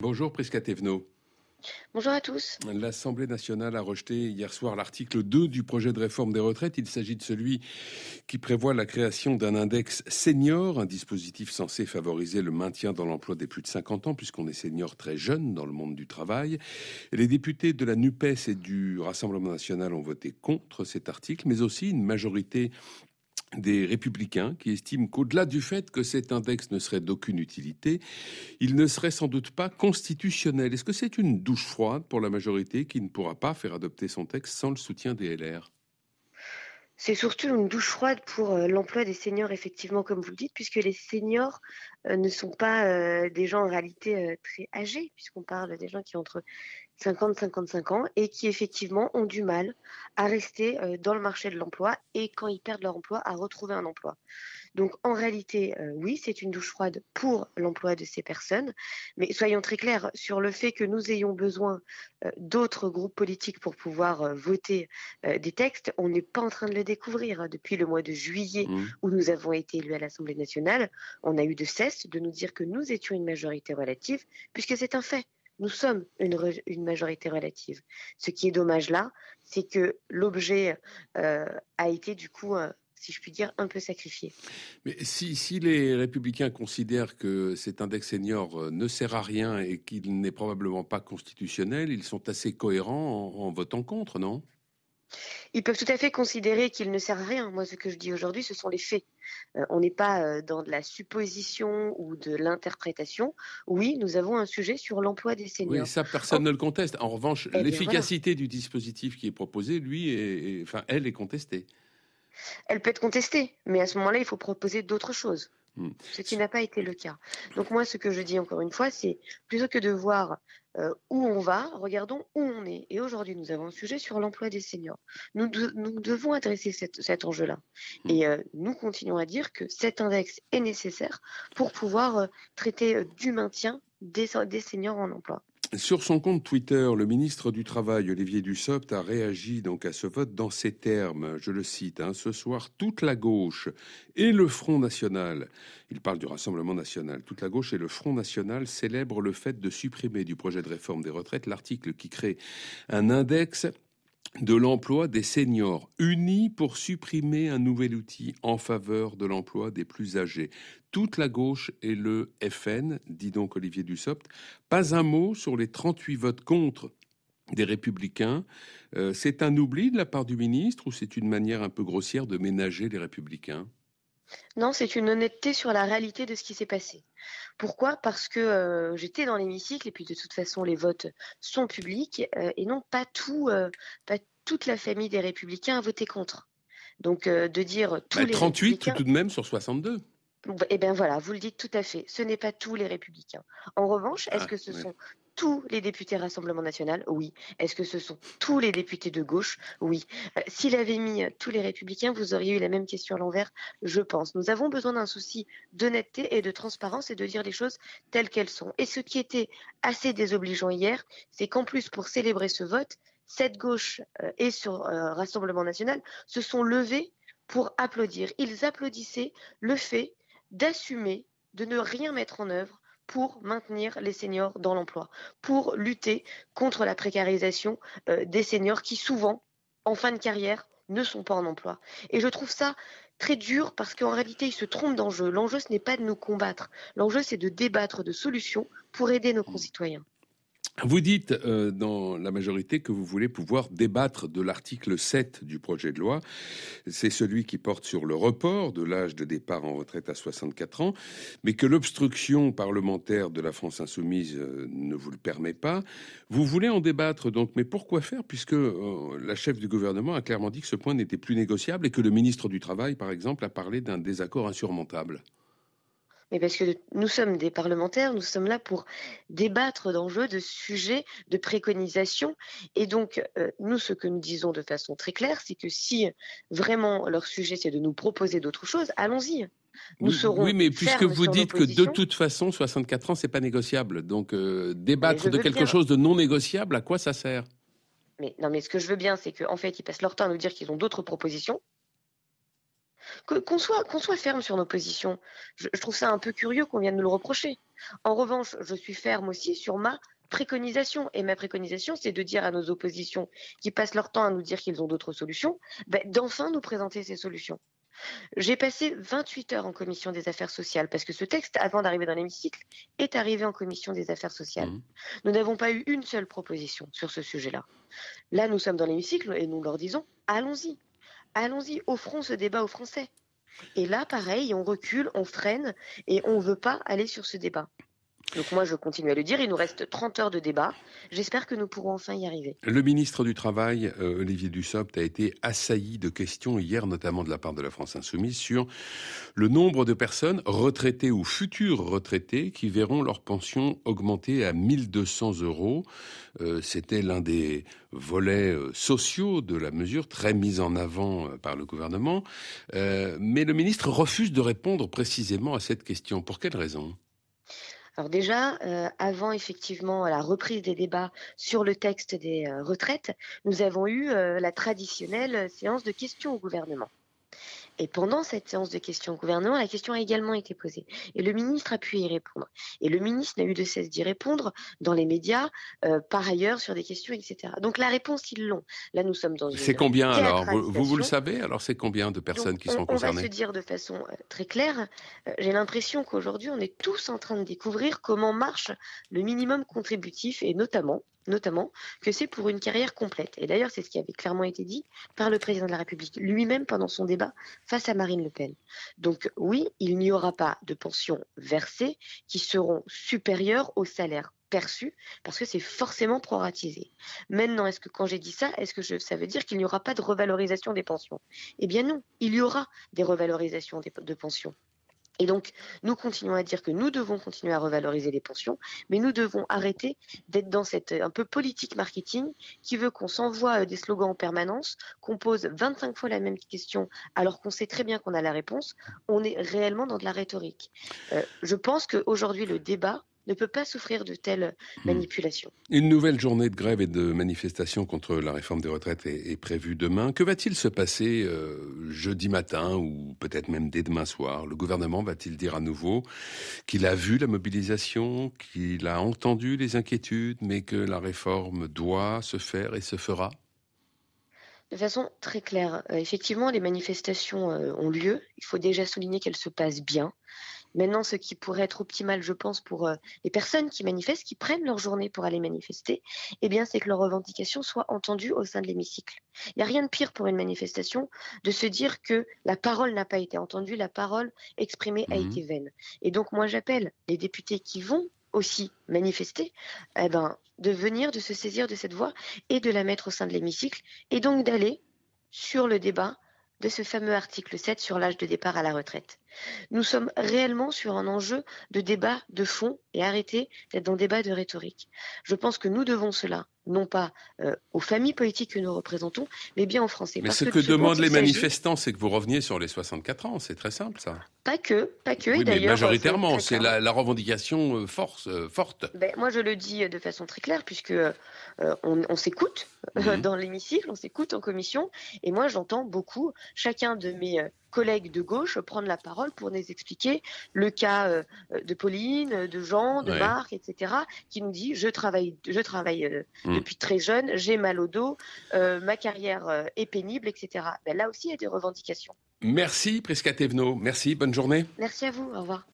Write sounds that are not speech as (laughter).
Bonjour Prisca Thévenot. Bonjour à tous. L'Assemblée nationale a rejeté hier soir l'article 2 du projet de réforme des retraites. Il s'agit de celui qui prévoit la création d'un index senior, un dispositif censé favoriser le maintien dans l'emploi des plus de 50 ans, puisqu'on est senior très jeune dans le monde du travail. Les députés de la NUPES et du Rassemblement national ont voté contre cet article, mais aussi une majorité des républicains qui estiment qu'au-delà du fait que cet index ne serait d'aucune utilité, il ne serait sans doute pas constitutionnel. Est-ce que c'est une douche froide pour la majorité qui ne pourra pas faire adopter son texte sans le soutien des LR c'est surtout une douche froide pour euh, l'emploi des seniors, effectivement, comme vous le dites, puisque les seniors euh, ne sont pas euh, des gens en réalité très âgés, puisqu'on parle des gens qui ont entre 50 55 ans et qui effectivement ont du mal à rester dans le marché de l'emploi et quand ils perdent leur emploi à retrouver un emploi. Donc en réalité, euh, oui, c'est une douche froide pour l'emploi de ces personnes, mais soyons très clairs sur le fait que nous ayons besoin euh, d'autres groupes politiques pour pouvoir euh, voter des textes. On n'est pas en train de le découvrir. Depuis le mois de juillet mmh. où nous avons été élus à l'Assemblée nationale, on a eu de cesse de nous dire que nous étions une majorité relative, puisque c'est un fait nous sommes une, une, majorité relative. Ce qui est dommage là, c'est que l'objet a été du coup si je puis dire, un peu sacrifié. Mais si, si les républicains considèrent que cet index senior euh, ne sert à rien et qu'il n'est probablement pas constitutionnel, ils sont assez cohérents en, votant contre, non? Ils peuvent tout à fait considérer qu'il ne sert à rien. Moi, ce que je dis aujourd'hui, ce sont les faits. Euh, on n'est pas euh, dans de la supposition ou de l'interprétation. Oui, nous avons un sujet sur l'emploi des seniors. Oui, ça, personne ne le conteste. En revanche, eh l'efficacité du dispositif qui est proposé, lui, enfin, elle est contestée elle peut être contestée, mais à ce moment-là, il faut proposer d'autres choses, hmm. ce qui n'a pas été le cas. Donc moi, ce que je dis encore une fois, c'est plutôt que de voir euh, où on va, regardons où on est. Et aujourd'hui, nous avons un sujet sur l'emploi des seniors. Nous, devons adresser cet enjeu-là. Hmm. Et euh, nous continuons à dire que cet index est nécessaire pour pouvoir euh, traiter du maintien des seniors en emploi. Sur son compte Twitter, le ministre du Travail, Olivier Dussopt, a réagi donc à ce vote dans ces termes. Je le cite, hein, ce soir, toute la gauche et le Front National, il parle du Rassemblement National, toute la gauche et le Front National célèbrent le fait de supprimer du projet de réforme des retraites l'article qui crée un index de l'emploi des seniors, unis pour supprimer un nouvel outil en faveur de l'emploi des plus âgés. Toute la gauche et le FN, dit donc Olivier Dussopt, pas un mot sur les 38 votes contre des républicains. Euh, c'est un oubli de la part du ministre ou c'est une manière un peu grossière de ménager les républicains? Non, c'est une honnêteté sur la réalité de ce qui s'est passé. Pourquoi? Parce que euh, j'étais dans l'hémicycle et puis de toute façon les votes sont publics euh, et non pas tout, euh, pas toute la famille des Républicains a voté contre. Donc de dire tous bah, les 38 tout de même sur 62. Eh bien voilà, vous le dites tout à fait. Ce n'est pas tous les républicains. En revanche, est-ce ah, que ce sont tous les députés Rassemblement National Oui. Est-ce que ce sont tous les députés de gauche? Oui. Euh, s'il avait mis tous les républicains, vous auriez eu la même question à l'envers, je pense. Nous avons besoin d'un souci d'honnêteté et de transparence et de dire les choses telles qu'elles sont. Et ce qui était assez désobligeant hier, c'est qu'en plus, pour célébrer ce vote, cette gauche euh, et sur euh, Rassemblement National se sont levés pour applaudir. Ils applaudissaient le fait d'assumer de ne rien mettre en œuvre pour maintenir les seniors dans l'emploi, pour lutter contre la précarisation euh, des seniors qui souvent, en fin de carrière, ne sont pas en emploi. Et je trouve ça très dur parce qu'en réalité, ils se trompent d'enjeu. L'enjeu, ce n'est pas de nous combattre. L'enjeu, c'est de débattre de solutions pour aider nos concitoyens. Vous dites euh, dans la majorité que vous voulez pouvoir débattre de l'article 7 du projet de loi. C'est celui qui porte sur le report de l'âge de départ en retraite à 64 ans, mais que l'obstruction parlementaire de la France insoumise euh, ne vous le permet pas. Vous voulez en débattre donc, mais pourquoi faire puisque euh, la chef du gouvernement a clairement dit que ce point n'était plus négociable et que le ministre du Travail, par exemple, a parlé d'un désaccord insurmontable? Mais parce que nous sommes des parlementaires, nous sommes là pour débattre d'enjeux, de sujets, de préconisations. Et donc, euh, nous, ce que nous disons de façon très claire, c'est que si vraiment leur sujet, c'est de nous proposer d'autres choses, allons-y. Nous serons oui, mais puisque vous dites que de toute façon, 64 ans, c'est pas négociable. Donc, euh, débattre de quelque chose de non négociable, à quoi ça sert? Mais non, mais ce que je veux bien, c'est qu'en fait, ils passent leur temps à nous dire qu'ils ont d'autres propositions Qu'on soit, qu'on soit ferme sur nos positions. Je, je trouve ça un peu curieux qu'on vienne nous le reprocher. En revanche, je suis ferme aussi sur ma préconisation. Et ma préconisation, c'est de dire à nos oppositions qui passent leur temps à nous dire qu'ils ont d'autres solutions, ben, d'enfin nous présenter ces solutions. J'ai passé 28 heures en commission des affaires sociales parce que ce texte, avant d'arriver dans l'hémicycle, est arrivé en commission des affaires sociales. Mmh. Nous n'avons pas eu une seule proposition sur ce sujet-là. Là, nous sommes dans l'hémicycle et nous leur disons allons-y, allons-y, offrons ce débat aux Français. Et là, pareil, on recule, on freine et on ne veut pas aller sur ce débat. Donc moi, je continue à le dire, il nous reste 30 heures de débat. J'espère que nous pourrons enfin y arriver. Le ministre du Travail, euh, Olivier Dussopt, a été assailli de questions hier, notamment de la part de la France Insoumise, sur le nombre de personnes retraitées ou futures retraitées qui verront leur pension augmenter à 1200 euros. Euh, c'était l'un des volets euh, sociaux de la mesure, très mise en avant par le gouvernement. mais le ministre refuse de répondre précisément à cette question. Pour quelle raison? Alors déjà, euh, avant effectivement la reprise des débats sur le texte des euh, retraites, nous avons eu euh, la traditionnelle séance de questions au gouvernement. Et pendant cette séance de questions au gouvernement, la question a également été posée. Et le ministre a pu y répondre. Et le ministre n'a eu de cesse d'y répondre dans les médias, euh, par ailleurs, sur des questions, etc. Donc la réponse, ils l'ont. Là, nous sommes dans une. C'est combien alors? Vous, vous, le savez? Alors c'est combien de personnes qui sont concernées On va se dire de façon euh, très claire. Euh, j'ai l'impression qu'aujourd'hui, on est tous en train de découvrir comment marche le minimum contributif et notamment notamment que c'est pour une carrière complète. Et d'ailleurs, c'est ce qui avait clairement été dit par le président de la République lui-même pendant son débat face à Marine Le Pen. Donc oui, il n'y aura pas de pensions versées qui seront supérieures au salaire perçu parce que c'est forcément proratisé. Maintenant, est-ce que quand j'ai dit ça, est-ce que ça veut dire qu'il n'y aura pas de revalorisation des pensions? Eh bien non, il y aura des revalorisations de pensions. Et donc, nous continuons à dire que nous devons continuer à revaloriser les pensions, mais nous devons arrêter d'être dans cette un peu politique marketing qui veut qu'on s'envoie euh, des slogans en permanence, qu'on pose 25 fois la même question alors qu'on sait très bien qu'on a la réponse. On est réellement dans de la rhétorique. Euh, je pense qu'aujourd'hui, le débat ne peut pas souffrir de telles hmm. manipulations. Une nouvelle journée de grève et de manifestation contre la réforme des retraites est, prévue demain. Que va-t-il se passer euh, jeudi matin ou peut-être même dès demain soir? Le gouvernement va-t-il dire à nouveau qu'il a vu la mobilisation, qu'il a entendu les inquiétudes, mais que la réforme doit se faire et se fera? De façon très claire. Euh, effectivement, les manifestations euh, ont lieu. Il faut déjà souligner qu'elles se passent bien. Maintenant, ce qui pourrait être optimal, je pense, pour euh, les personnes qui manifestent, qui prennent leur journée pour aller manifester, eh bien, c'est que leurs revendications soient entendues au sein de l'hémicycle. Il n'y a rien de pire pour une manifestation de se dire que la parole n'a pas été entendue, la parole exprimée a mmh été vaine. Et donc, moi, j'appelle les députés qui vont aussi manifester, eh ben, de venir, de se saisir de cette voix et de la mettre au sein de l'hémicycle, et donc d'aller sur le débat de ce fameux article 7 sur l'âge de départ à la retraite. Nous sommes réellement sur un enjeu de débat de fond et arrêter d'être dans débat de rhétorique. Je pense que nous devons cela non pas euh, aux familles politiques que nous représentons, mais bien aux Français. Mais ce que, demandent les manifestants, c'est que vous reveniez sur les 64 ans. C'est très simple, ça. Pas que, pas que. Oui, mais majoritairement, c'est la, revendication euh, force, euh, forte. Ben, moi, je le dis de façon très claire, puisque on, s'écoute (laughs) mhm. dans l'hémicycle, on s'écoute en commission, et moi, j'entends beaucoup chacun de mes collègues de gauche prendre la parole pour nous expliquer le cas euh, de Pauline, de Jean, de Marc, etc., qui nous dit je travaille, je travaille euh, mm. depuis très jeune, j'ai mal au dos, euh, ma carrière est pénible, etc. Ben, là aussi, il y a des revendications. Merci Prisca Thévenot. Merci, bonne journée. Merci à vous, au revoir.